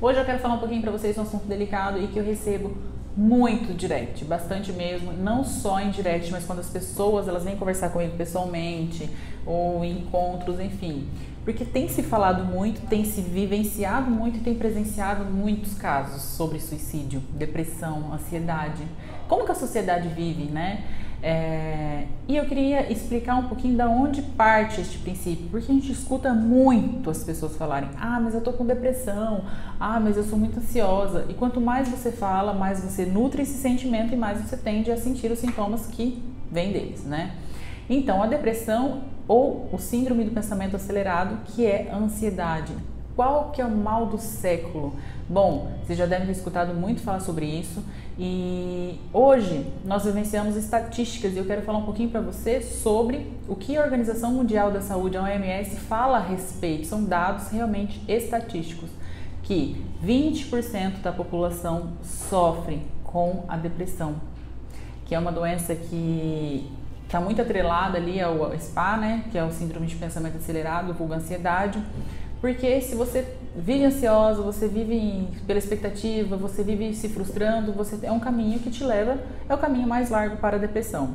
Hoje eu quero falar um pouquinho para vocês um assunto delicado e que eu recebo muito direct, bastante mesmo, não só em direct, mas quando as pessoas elas vêm conversar comigo pessoalmente ou em encontros, enfim. Porque tem se falado muito, tem se vivenciado muito e tem presenciado muitos casos sobre suicídio, depressão, ansiedade. Como que a sociedade vive, né? É, e eu queria explicar um pouquinho da onde parte este princípio, porque a gente escuta muito as pessoas falarem: ah, mas eu tô com depressão, ah, mas eu sou muito ansiosa. E quanto mais você fala, mais você nutre esse sentimento e mais você tende a sentir os sintomas que vêm deles, né? Então, a depressão ou o síndrome do pensamento acelerado, que é ansiedade. Qual que é o mal do século? Bom, vocês já devem ter escutado muito falar sobre isso e hoje nós vivenciamos estatísticas e eu quero falar um pouquinho para você sobre o que a Organização Mundial da Saúde, a OMS, fala a respeito. São dados realmente estatísticos que 20% da população sofre com a depressão, que é uma doença que está muito atrelada ali ao SPA, né, que é o síndrome de pensamento acelerado, vulga ansiedade, porque se você vive ansiosa, você vive pela expectativa, você vive se frustrando, você é um caminho que te leva, é o caminho mais largo para a depressão.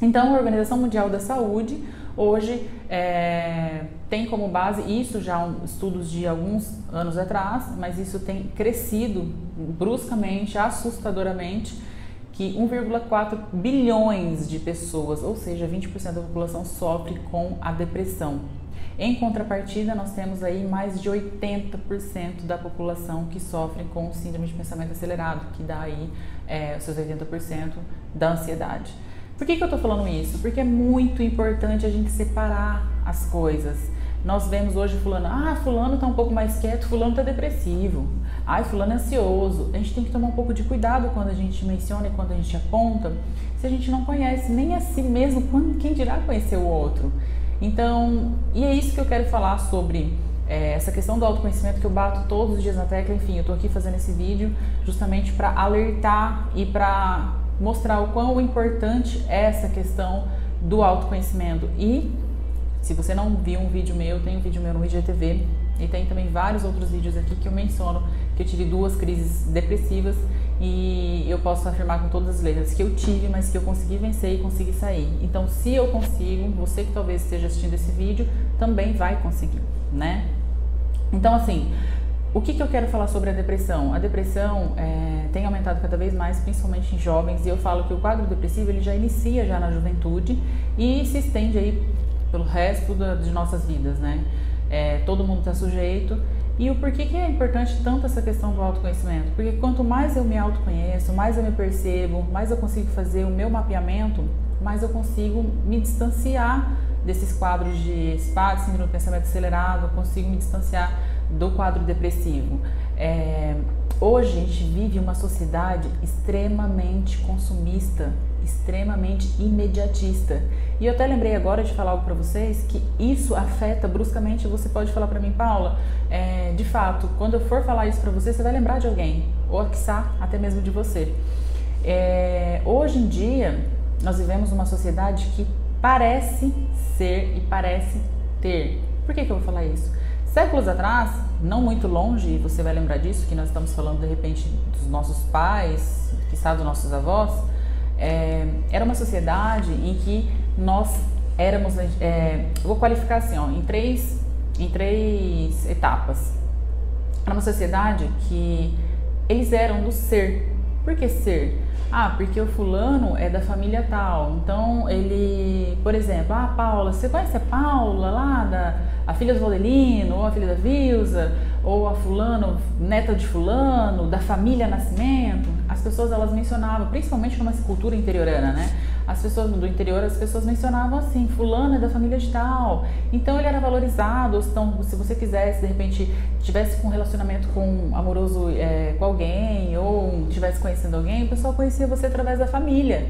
Então, a Organização Mundial da Saúde hoje é, tem como base isso já estudos de alguns anos atrás, mas isso tem crescido bruscamente, assustadoramente que 1,4 bilhões de pessoas, ou seja, 20% da população sofre com a depressão. Em contrapartida, nós temos aí mais de 80% da população que sofre com síndrome de pensamento acelerado, que dá aí é, os seus 80% da ansiedade. Por que, que eu estou falando isso? Porque é muito importante a gente separar as coisas. Nós vemos hoje fulano, ah, fulano está um pouco mais quieto, fulano está depressivo. Ai, fulano é ansioso. A gente tem que tomar um pouco de cuidado quando a gente menciona e quando a gente aponta, se a gente não conhece nem a si mesmo, quem dirá conhecer o outro. Então, e é isso que eu quero falar sobre é, essa questão do autoconhecimento que eu bato todos os dias na tecla. Enfim, eu tô aqui fazendo esse vídeo justamente para alertar e para mostrar o quão importante é essa questão do autoconhecimento. E se você não viu um vídeo meu, tem um vídeo meu no IGTV e tem também vários outros vídeos aqui que eu menciono que eu tive duas crises depressivas e eu posso afirmar com todas as letras que eu tive, mas que eu consegui vencer e consegui sair. Então, se eu consigo, você que talvez esteja assistindo esse vídeo também vai conseguir, né? Então, assim, o que, que eu quero falar sobre a depressão? A depressão é, tem aumentado cada vez mais, principalmente em jovens, e eu falo que o quadro depressivo ele já inicia já na juventude e se estende aí pelo resto da, de nossas vidas, né? É, todo mundo está sujeito e o porquê que é importante tanto essa questão do autoconhecimento? Porque quanto mais eu me autoconheço, mais eu me percebo, mais eu consigo fazer o meu mapeamento, mais eu consigo me distanciar desses quadros de SPA, de síndrome do pensamento acelerado, eu consigo me distanciar do quadro depressivo. É, hoje a gente vive uma sociedade extremamente consumista, extremamente imediatista. E eu até lembrei agora de falar algo para vocês que isso afeta bruscamente. Você pode falar para mim, Paula, é, de fato, quando eu for falar isso para você, você vai lembrar de alguém, ou quiçá até mesmo de você. É, hoje em dia, nós vivemos uma sociedade que parece ser e parece ter. Por que, que eu vou falar isso? Séculos atrás, não muito longe, você vai lembrar disso, que nós estamos falando de repente dos nossos pais, que está dos nossos avós, é, era uma sociedade em que nós éramos, é, vou qualificar assim, ó, em três, em três etapas. Era uma sociedade que eles eram do ser. Por que ser? Ah, porque o fulano é da família tal. Então ele, por exemplo, ah, Paula, você conhece a Paula lá da a filha do Valdelino, ou a filha da Vilsa, ou a fulano, neta de fulano, da família Nascimento? As pessoas elas mencionavam, principalmente numa cultura interiorana, né? as pessoas do interior, as pessoas mencionavam assim, fulano é da família de tal. Então ele era valorizado, então se você quisesse, de repente, tivesse um relacionamento com amoroso é, com alguém, ou tivesse conhecendo alguém, o pessoal conhecia você através da família.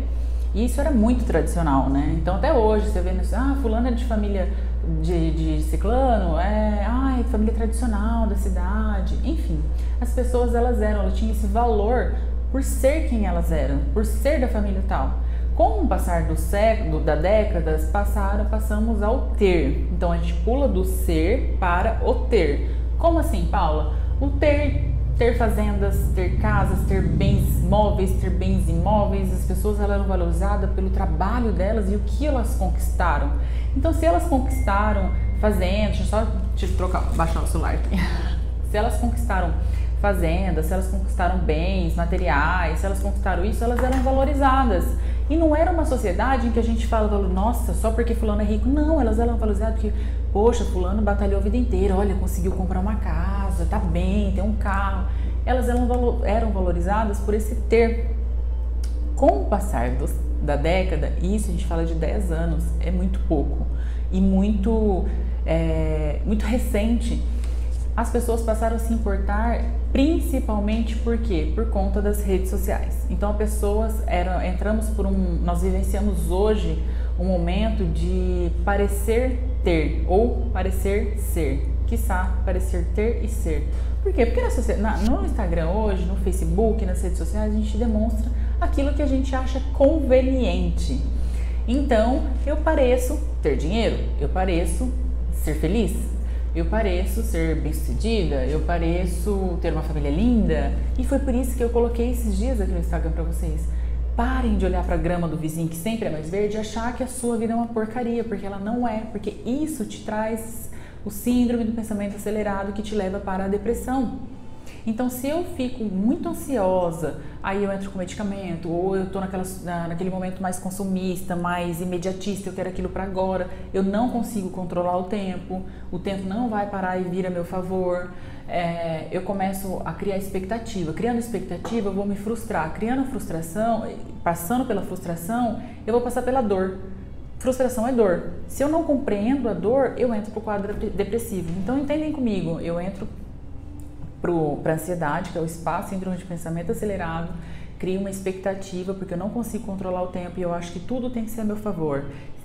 E isso era muito tradicional, né? Então até hoje você vê, assim, ah, fulano é de família de, de ciclano, é, ai, família tradicional da cidade. Enfim, as pessoas elas eram, elas tinham esse valor por ser quem elas eram, por ser da família tal. Com o passar do século, da décadas, passaram, passamos ao ter. Então a gente pula do ser para o ter. Como assim, Paula? o ter ter fazendas, ter casas, ter bens móveis, ter bens imóveis. As pessoas elas eram valorizadas pelo trabalho delas e o que elas conquistaram. Então, se elas conquistaram fazendas, deixa eu só te trocar, baixar o celular aqui. se elas conquistaram fazendas, se elas conquistaram bens materiais, se elas conquistaram isso, elas eram valorizadas. E não era uma sociedade em que a gente fala, nossa, só porque fulano é rico. Não, elas eram valorizadas porque, poxa, fulano batalhou a vida inteira, olha, conseguiu comprar uma casa, tá bem, tem um carro. Elas eram, eram valorizadas por esse ter. Com o passar dos, da década, isso a gente fala de 10 anos, é muito pouco e muito, é, muito recente as pessoas passaram a se importar principalmente por quê? Por conta das redes sociais. Então, pessoas eram, entramos por um, nós vivenciamos hoje um momento de parecer ter ou parecer ser, quiçá parecer ter e ser. Por quê? Porque na, no Instagram hoje, no Facebook, nas redes sociais, a gente demonstra aquilo que a gente acha conveniente. Então, eu pareço ter dinheiro, eu pareço ser feliz, eu pareço ser bem-sucedida, eu pareço ter uma família linda. E foi por isso que eu coloquei esses dias aqui no Instagram para vocês. Parem de olhar para a grama do vizinho que sempre é mais verde e achar que a sua vida é uma porcaria, porque ela não é, porque isso te traz o síndrome do pensamento acelerado que te leva para a depressão. Então, se eu fico muito ansiosa, aí eu entro com medicamento, ou eu estou na, naquele momento mais consumista, mais imediatista, eu quero aquilo para agora, eu não consigo controlar o tempo, o tempo não vai parar e vir a meu favor. É, eu começo a criar expectativa. Criando expectativa, eu vou me frustrar. Criando frustração, passando pela frustração, eu vou passar pela dor. Frustração é dor. Se eu não compreendo a dor, eu entro para o quadro depressivo. Então, entendem comigo, eu entro para a ansiedade, que é o espaço síndrome de pensamento acelerado, crio uma expectativa porque eu não consigo controlar o tempo e eu acho que tudo tem que ser a meu favor.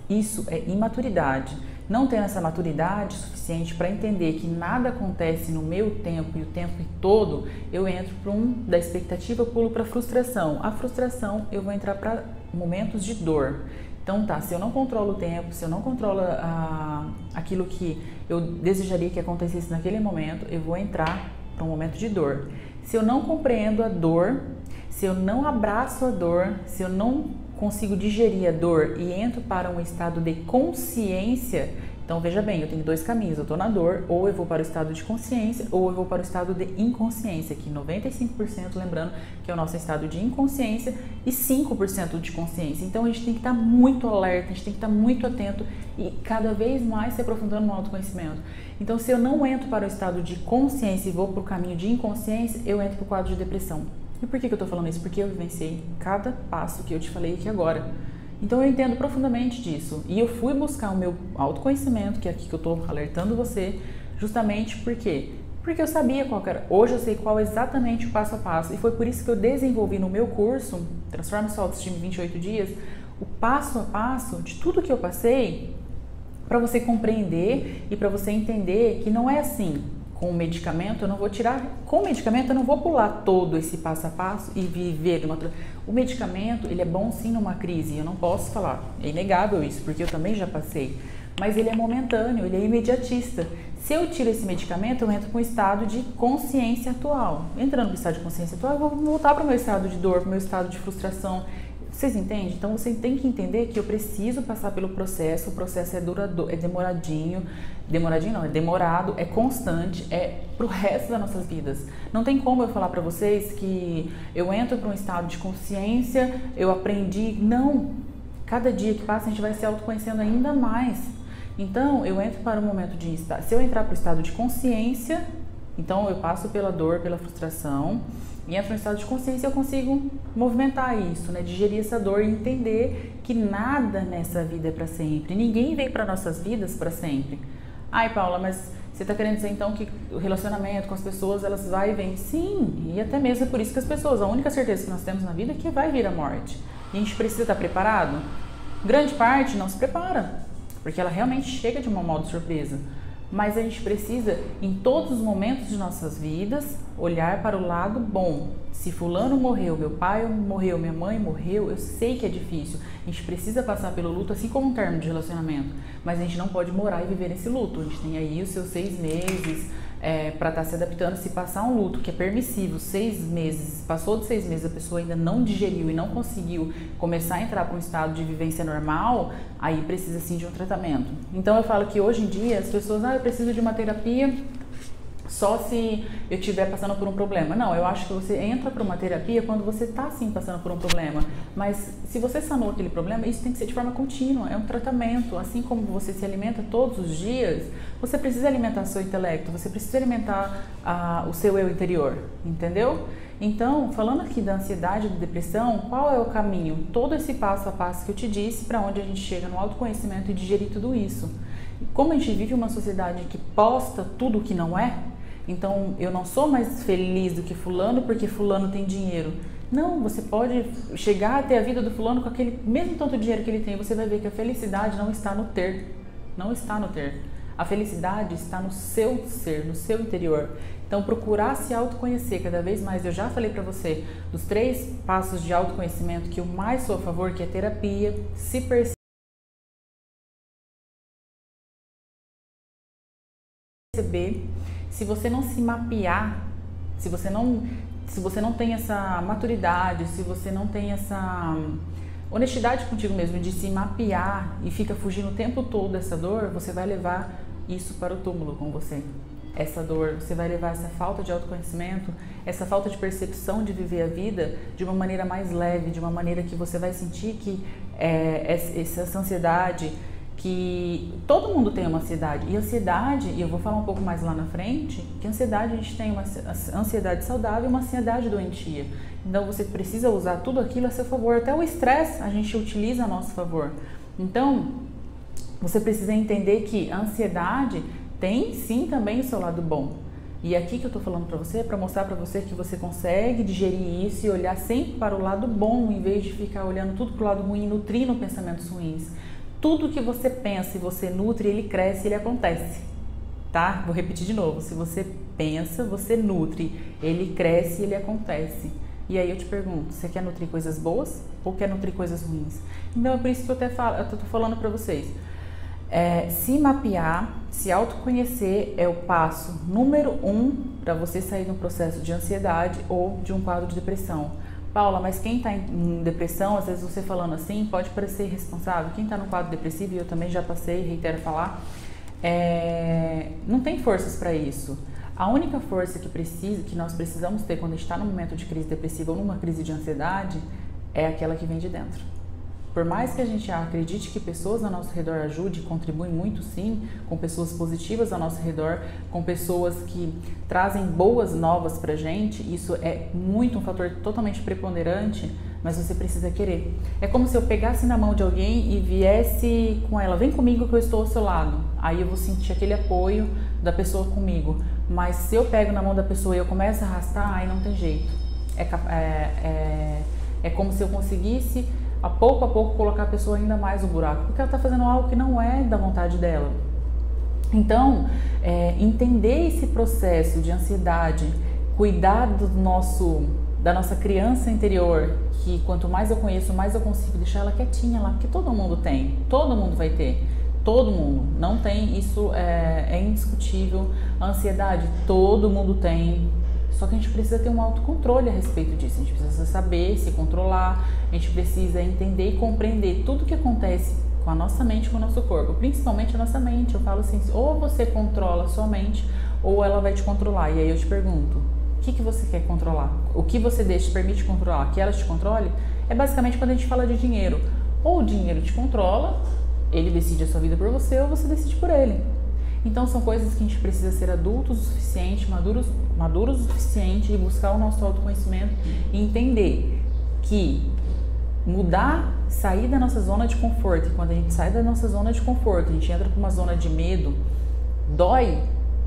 Isso é imaturidade. Não tendo essa maturidade suficiente para entender que nada acontece no meu tempo e o tempo todo, eu entro para um da expectativa, pulo para frustração. A frustração eu vou entrar para momentos de dor. Então tá, se eu não controlo o tempo, se eu não controlo a, aquilo que eu desejaria que acontecesse naquele momento, eu vou entrar para um momento de dor. Se eu não compreendo a dor, se eu não abraço a dor, se eu não consigo digerir a dor e entro para um estado de consciência, então veja bem, eu tenho dois caminhos, eu estou na dor, ou eu vou para o estado de consciência, ou eu vou para o estado de inconsciência, que 95% lembrando que é o nosso estado de inconsciência e 5% de consciência. Então a gente tem que estar muito alerta, a gente tem que estar muito atento e cada vez mais se aprofundando no autoconhecimento. Então se eu não entro para o estado de consciência e vou para o caminho de inconsciência, eu entro para o quadro de depressão. E por que, que eu estou falando isso? Porque eu vivenciei cada passo que eu te falei aqui agora. Então eu entendo profundamente disso. E eu fui buscar o meu autoconhecimento, que é aqui que eu estou alertando você, justamente porque porque eu sabia qual era. Hoje eu sei qual exatamente o passo a passo. E foi por isso que eu desenvolvi no meu curso, Transforme Sua Autoestima em 28 Dias, o passo a passo de tudo que eu passei para você compreender e para você entender que não é assim. Com o medicamento, eu não vou tirar, com o medicamento eu não vou pular todo esse passo a passo e viver uma O medicamento, ele é bom sim numa crise, eu não posso falar, é inegável isso, porque eu também já passei, mas ele é momentâneo, ele é imediatista. Se eu tiro esse medicamento, eu entro para um estado de consciência atual. Entrando no estado de consciência atual, eu vou voltar para o meu estado de dor, para o meu estado de frustração, vocês entendem? Então você tem que entender que eu preciso passar pelo processo, o processo é duradouro, é demoradinho, demoradinho não, é demorado, é constante, é pro resto das nossas vidas. Não tem como eu falar para vocês que eu entro para um estado de consciência, eu aprendi, não. Cada dia que passa a gente vai se autoconhecendo ainda mais. Então, eu entro para um momento de se eu entrar para o estado de consciência, então eu passo pela dor, pela frustração, e entro no estado de consciência, eu consigo movimentar isso, né? Digerir essa dor e entender que nada nessa vida é para sempre. Ninguém vem para nossas vidas para sempre. Ai, Paula, mas você está querendo dizer então que o relacionamento com as pessoas elas vai e vem? Sim, e até mesmo é por isso que as pessoas, a única certeza que nós temos na vida é que vai vir a morte. E a gente precisa estar preparado? Grande parte não se prepara, porque ela realmente chega de uma modo surpresa mas a gente precisa, em todos os momentos de nossas vidas, olhar para o lado bom. Se fulano morreu, meu pai morreu, minha mãe morreu, eu sei que é difícil. A gente precisa passar pelo luto, assim como um termo de relacionamento. Mas a gente não pode morar e viver nesse luto. A gente tem aí os seus seis meses, é, para estar tá se adaptando. Se passar um luto que é permissivo, seis meses, passou de seis meses, a pessoa ainda não digeriu e não conseguiu começar a entrar para um estado de vivência normal, aí precisa sim de um tratamento. Então eu falo que hoje em dia as pessoas, ah, eu preciso de uma terapia só se eu estiver passando por um problema. Não, eu acho que você entra para uma terapia quando você está sim passando por um problema. Mas se você sanou aquele problema, isso tem que ser de forma contínua, é um tratamento. Assim como você se alimenta todos os dias, você precisa alimentar seu intelecto, você precisa alimentar ah, o seu eu interior, entendeu? Então, falando aqui da ansiedade da depressão, qual é o caminho? Todo esse passo a passo que eu te disse para onde a gente chega no autoconhecimento e digerir tudo isso. Como a gente vive uma sociedade que posta tudo o que não é, então, eu não sou mais feliz do que fulano porque fulano tem dinheiro. Não, você pode chegar até a vida do fulano com aquele mesmo tanto de dinheiro que ele tem. Você vai ver que a felicidade não está no ter. Não está no ter. A felicidade está no seu ser, no seu interior. Então, procurar se autoconhecer cada vez mais. Eu já falei para você dos três passos de autoconhecimento que eu mais sou a favor, que é terapia, se perceber se você não se mapear, se você não, se você não tem essa maturidade, se você não tem essa honestidade contigo mesmo de se mapear e fica fugindo o tempo todo dessa dor, você vai levar isso para o túmulo com você. Essa dor, você vai levar essa falta de autoconhecimento, essa falta de percepção de viver a vida de uma maneira mais leve, de uma maneira que você vai sentir que é, essa ansiedade, que todo mundo tem uma ansiedade. E ansiedade, e eu vou falar um pouco mais lá na frente, que ansiedade a gente tem uma ansiedade saudável e uma ansiedade doentia. Então você precisa usar tudo aquilo a seu favor. Até o estresse a gente utiliza a nosso favor. Então, você precisa entender que a ansiedade tem sim também o seu lado bom. E aqui que eu tô falando para você é para mostrar para você que você consegue digerir isso e olhar sempre para o lado bom, em vez de ficar olhando tudo para o lado ruim, nutrindo pensamentos ruins. Tudo que você pensa e você nutre, ele cresce, ele acontece. Tá? Vou repetir de novo. Se você pensa, você nutre, ele cresce, ele acontece. E aí eu te pergunto, você quer nutrir coisas boas ou quer nutrir coisas ruins? Então é por isso que eu até falo, eu tô falando para vocês. É, se mapear, se autoconhecer é o passo número um para você sair de um processo de ansiedade ou de um quadro de depressão. Paula, mas quem está em depressão, às vezes você falando assim, pode parecer irresponsável. Quem está no quadro depressivo, e eu também já passei, reitero falar, é, não tem forças para isso. A única força que, precisa, que nós precisamos ter quando está num momento de crise depressiva ou numa crise de ansiedade é aquela que vem de dentro. Por mais que a gente acredite que pessoas ao nosso redor ajudem, contribuem muito sim, com pessoas positivas ao nosso redor, com pessoas que trazem boas novas pra gente, isso é muito um fator totalmente preponderante, mas você precisa querer. É como se eu pegasse na mão de alguém e viesse com ela, vem comigo que eu estou ao seu lado. Aí eu vou sentir aquele apoio da pessoa comigo. Mas se eu pego na mão da pessoa e eu começo a arrastar, aí não tem jeito. É, é, é, é como se eu conseguisse a pouco a pouco colocar a pessoa ainda mais no buraco, porque ela está fazendo algo que não é da vontade dela. Então, é, entender esse processo de ansiedade, cuidar do nosso, da nossa criança interior, que quanto mais eu conheço, mais eu consigo deixar ela quietinha lá, porque todo mundo tem, todo mundo vai ter. Todo mundo, não tem, isso é, é indiscutível. Ansiedade, todo mundo tem, só que a gente precisa ter um autocontrole a respeito disso. A gente precisa saber se controlar, a gente precisa entender e compreender tudo o que acontece com a nossa mente com o nosso corpo, principalmente a nossa mente. Eu falo assim: ou você controla a sua mente, ou ela vai te controlar. E aí eu te pergunto: o que, que você quer controlar? O que você deixa, permite controlar? Que ela te controle? É basicamente quando a gente fala de dinheiro. Ou o dinheiro te controla, ele decide a sua vida por você, ou você decide por ele. Então são coisas que a gente precisa ser adultos o suficiente, maduros, maduros o suficiente e buscar o nosso autoconhecimento e entender que mudar, sair da nossa zona de conforto, e quando a gente sai da nossa zona de conforto, a gente entra para uma zona de medo, dói,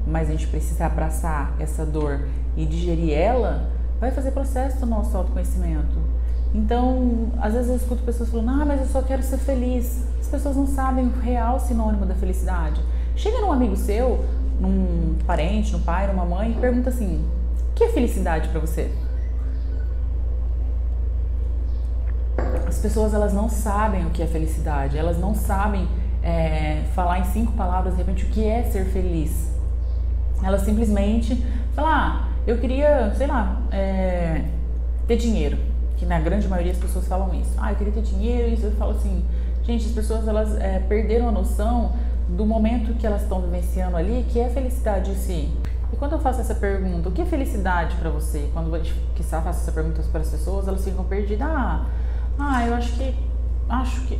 mas a gente precisa abraçar essa dor e digerir ela, vai fazer processo do nosso autoconhecimento. Então, às vezes eu escuto pessoas falando: "Ah, mas eu só quero ser feliz". As pessoas não sabem o real sinônimo da felicidade. Chega num amigo seu, num parente, num pai, numa mãe e pergunta assim: o que é felicidade para você? As pessoas elas não sabem o que é felicidade, elas não sabem é, falar em cinco palavras de repente o que é ser feliz. Ela simplesmente fala, ah, eu queria, sei lá, é, ter dinheiro. Que na grande maioria das pessoas falam isso. Ah, eu queria ter dinheiro, isso eu falo assim, gente, as pessoas elas é, perderam a noção do momento que elas estão vivenciando ali, que é a felicidade em si. E quando eu faço essa pergunta, o que é felicidade para você? Quando eu faço essa pergunta para as pessoas, elas ficam perdidas. Ah, ah, eu acho que acho que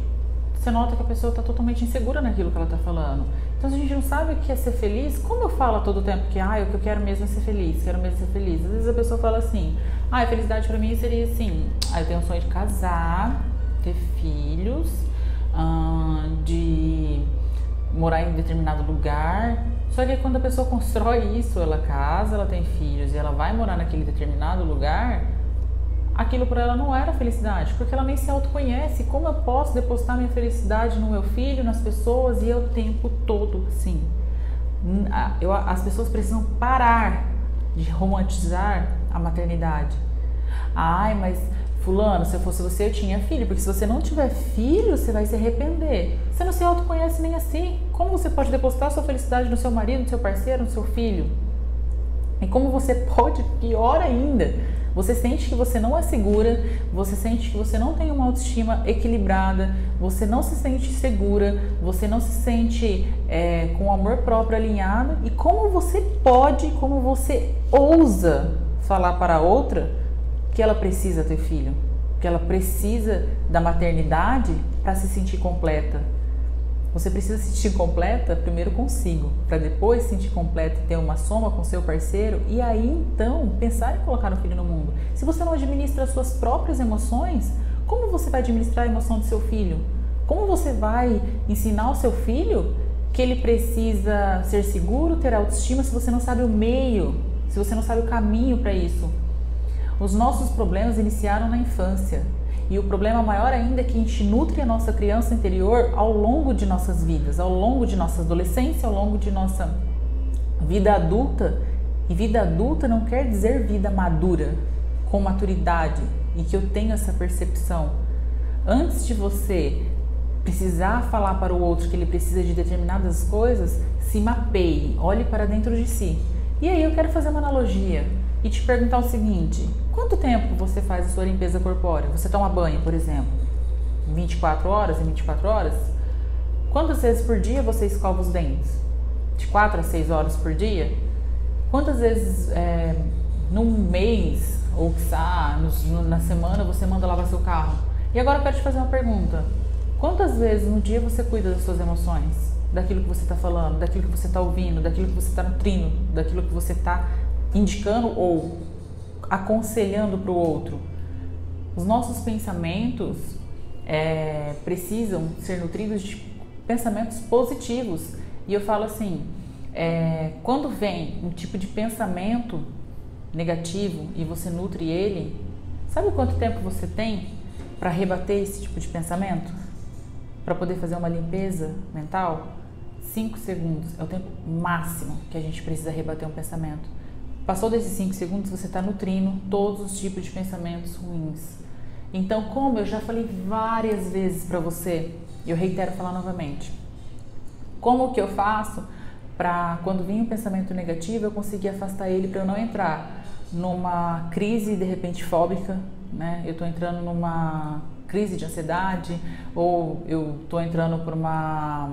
você nota que a pessoa está totalmente insegura naquilo que ela está falando. Então, se a gente não sabe o que é ser feliz, como eu falo todo tempo que ah, o que eu quero mesmo é ser feliz, quero mesmo ser feliz. Às vezes a pessoa fala assim, ah, felicidade para mim seria assim, ah, eu tenho um sonho de casar, ter filhos, hum, de morar em determinado lugar. Só que quando a pessoa constrói isso, ela casa, ela tem filhos e ela vai morar naquele determinado lugar, aquilo para ela não era felicidade, porque ela nem se autoconhece. Como eu posso depositar minha felicidade no meu filho, nas pessoas e eu o tempo todo assim? Eu, as pessoas precisam parar de romantizar a maternidade. Ai, mas Fulano, se eu fosse você, eu tinha filho, porque se você não tiver filho, você vai se arrepender. Você não se autoconhece nem assim. Como você pode depositar sua felicidade no seu marido, no seu parceiro, no seu filho? E como você pode, pior ainda, você sente que você não é segura, você sente que você não tem uma autoestima equilibrada, você não se sente segura, você não se sente é, com o amor próprio alinhado. E como você pode, como você ousa falar para outra que ela precisa ter filho, que ela precisa da maternidade para se sentir completa. Você precisa se sentir completa primeiro consigo, para depois se sentir completa e ter uma soma com seu parceiro e aí então pensar em colocar o filho no mundo. Se você não administra as suas próprias emoções, como você vai administrar a emoção do seu filho? Como você vai ensinar o seu filho que ele precisa ser seguro, ter autoestima, se você não sabe o meio, se você não sabe o caminho para isso? Os nossos problemas iniciaram na infância. E o problema maior ainda é que a gente nutre a nossa criança interior ao longo de nossas vidas, ao longo de nossa adolescência, ao longo de nossa vida adulta. E vida adulta não quer dizer vida madura, com maturidade, e que eu tenho essa percepção. Antes de você precisar falar para o outro que ele precisa de determinadas coisas, se mapeie, olhe para dentro de si. E aí eu quero fazer uma analogia e te perguntar o seguinte: quanto tempo você faz a sua limpeza corpórea? Você toma banho, por exemplo, 24 horas em 24 horas? Quantas vezes por dia você escova os dentes? De 4 a 6 horas por dia? Quantas vezes é, num mês, ou quiçá, na semana, você manda lavar seu carro? E agora eu quero te fazer uma pergunta: quantas vezes no dia você cuida das suas emoções? Daquilo que você está falando, daquilo que você está ouvindo, daquilo que você está nutrindo, daquilo que você está indicando ou aconselhando para o outro. Os nossos pensamentos é, precisam ser nutridos de pensamentos positivos. E eu falo assim: é, quando vem um tipo de pensamento negativo e você nutre ele, sabe quanto tempo você tem para rebater esse tipo de pensamento? Para poder fazer uma limpeza mental? 5 segundos é o tempo máximo que a gente precisa rebater um pensamento. Passou desses 5 segundos, você está nutrindo todos os tipos de pensamentos ruins. Então, como eu já falei várias vezes para você, eu reitero falar novamente. Como que eu faço para quando vem um pensamento negativo, eu conseguir afastar ele para eu não entrar numa crise de repente fóbica, né? Eu estou entrando numa crise de ansiedade ou eu estou entrando por uma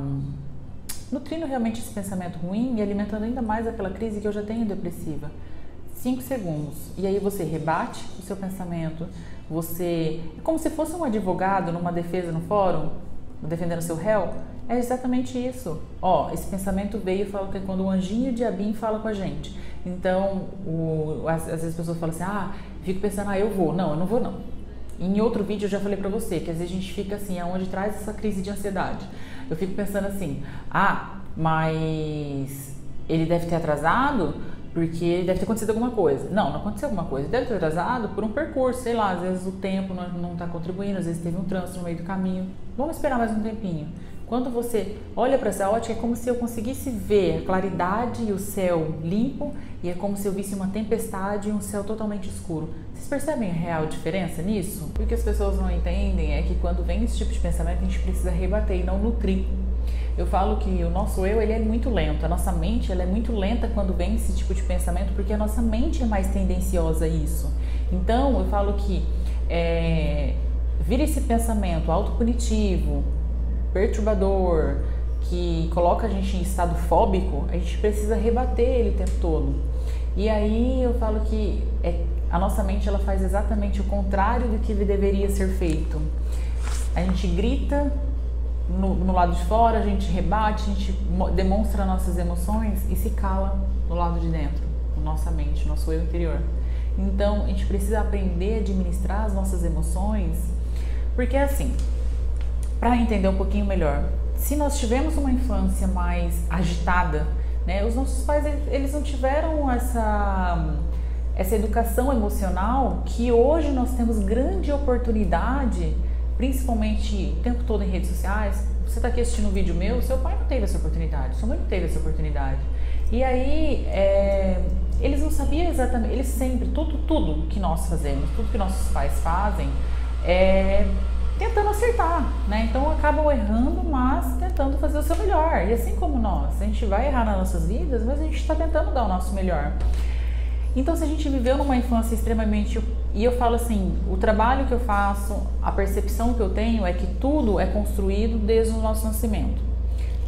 nutrindo realmente esse pensamento ruim e alimentando ainda mais aquela crise que eu já tenho depressiva. Cinco segundos. E aí você rebate o seu pensamento, você. É como se fosse um advogado numa defesa no fórum, defendendo seu réu. É exatamente isso. Ó, esse pensamento veio e fala que é quando o anjinho de Abim fala com a gente. Então, o, às, vezes as pessoas falam assim: ah, fico pensando, ah, eu vou. Não, eu não vou, não. Em outro vídeo eu já falei pra você que às vezes a gente fica assim, aonde traz essa crise de ansiedade eu fico pensando assim: ah, mas ele deve ter atrasado porque deve ter acontecido alguma coisa. Não, não aconteceu alguma coisa. Ele deve ter atrasado por um percurso, sei lá, às vezes o tempo não está contribuindo, às vezes teve um trânsito no meio do caminho. Vamos esperar mais um tempinho. Quando você olha para essa ótica, é como se eu conseguisse ver a claridade e o céu limpo, e é como se eu visse uma tempestade e um céu totalmente escuro. Vocês percebem a real diferença nisso? O que as pessoas não entendem é que quando vem esse tipo de pensamento, a gente precisa rebater e não nutrir. Eu falo que o nosso eu ele é muito lento, a nossa mente ela é muito lenta quando vem esse tipo de pensamento, porque a nossa mente é mais tendenciosa a isso. Então eu falo que é, vira esse pensamento autopunitivo, perturbador, que coloca a gente em estado fóbico, a gente precisa rebater ele o tempo todo. E aí eu falo que é, a nossa mente ela faz exatamente o contrário do que deveria ser feito. A gente grita no, no, lado de fora, a gente rebate, a gente demonstra nossas emoções e se cala no lado de dentro, nossa mente, no nosso eu interior. Então, a gente precisa aprender a administrar as nossas emoções, porque assim, para entender um pouquinho melhor, se nós tivemos uma infância mais agitada, né, os nossos pais eles não tiveram essa essa educação emocional que hoje nós temos grande oportunidade principalmente o tempo todo em redes sociais. Você está aqui assistindo um vídeo meu, seu pai não teve essa oportunidade, sua mãe não teve essa oportunidade. E aí, é, eles não sabiam exatamente, eles sempre, tudo, tudo que nós fazemos, tudo que nossos pais fazem, é tentando acertar, né? Então acabam errando, mas tentando fazer o seu melhor. E assim como nós, a gente vai errar nas nossas vidas, mas a gente está tentando dar o nosso melhor. Então, se a gente viveu numa infância extremamente. E eu falo assim: o trabalho que eu faço, a percepção que eu tenho é que tudo é construído desde o nosso nascimento.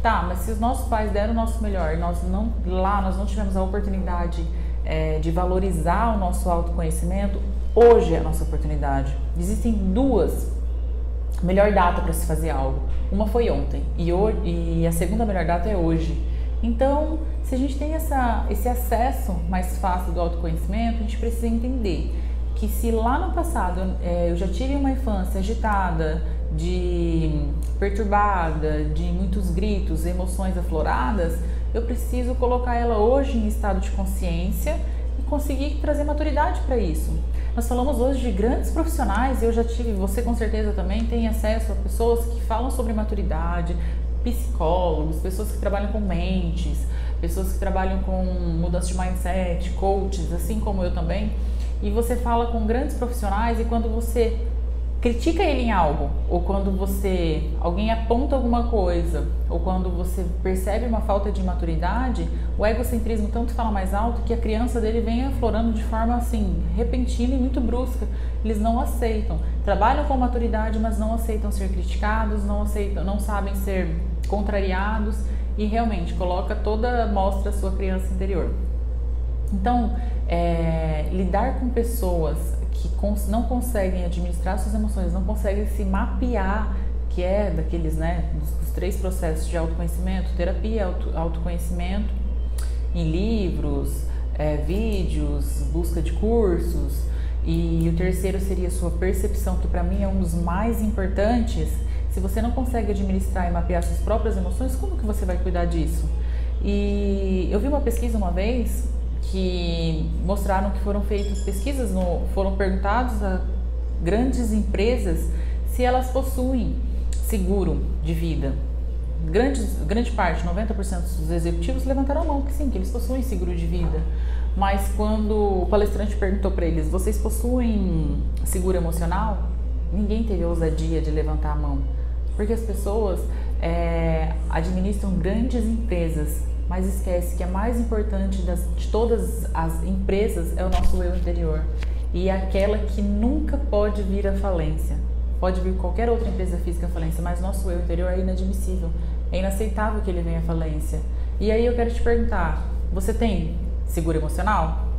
Tá, mas se os nossos pais deram o nosso melhor, nós não lá nós não tivemos a oportunidade é, de valorizar o nosso autoconhecimento, hoje é a nossa oportunidade. Existem duas melhor data para se fazer algo. Uma foi ontem e, e a segunda melhor data é hoje. Então, se a gente tem essa, esse acesso mais fácil do autoconhecimento, a gente precisa entender que se lá no passado é, eu já tive uma infância agitada, de perturbada, de muitos gritos, emoções afloradas, eu preciso colocar ela hoje em estado de consciência e conseguir trazer maturidade para isso. Nós falamos hoje de grandes profissionais e eu já tive, você com certeza também tem acesso a pessoas que falam sobre maturidade, psicólogos, pessoas que trabalham com mentes, pessoas que trabalham com mudança de mindset, coaches, assim como eu também. E você fala com grandes profissionais e quando você critica ele em algo, ou quando você alguém aponta alguma coisa, ou quando você percebe uma falta de maturidade, o egocentrismo tanto fala mais alto que a criança dele vem aflorando de forma assim repentina e muito brusca. Eles não aceitam, trabalham com maturidade, mas não aceitam ser criticados, não aceitam, não sabem ser contrariados e realmente coloca toda mostra a sua criança interior. Então, é, lidar com pessoas que cons não conseguem administrar suas emoções, não conseguem se mapear, que é daqueles, né, dos, dos três processos de autoconhecimento, terapia, auto, autoconhecimento, em livros, é, vídeos, busca de cursos, e o terceiro seria sua percepção, que para mim é um dos mais importantes, se você não consegue administrar e mapear suas próprias emoções, como que você vai cuidar disso? E eu vi uma pesquisa uma vez que mostraram que foram feitas pesquisas, no, foram perguntados a grandes empresas se elas possuem seguro de vida. Grande, grande parte, 90% dos executivos levantaram a mão que sim, que eles possuem seguro de vida. Mas quando o palestrante perguntou para eles, vocês possuem seguro emocional? Ninguém teve a ousadia de levantar a mão. Porque as pessoas é, administram grandes empresas, mas esquece que a mais importante das, de todas as empresas é o nosso eu interior. E é aquela que nunca pode vir à falência. Pode vir qualquer outra empresa física à falência, mas nosso eu interior é inadmissível. É inaceitável que ele venha à falência. E aí eu quero te perguntar: você tem seguro emocional?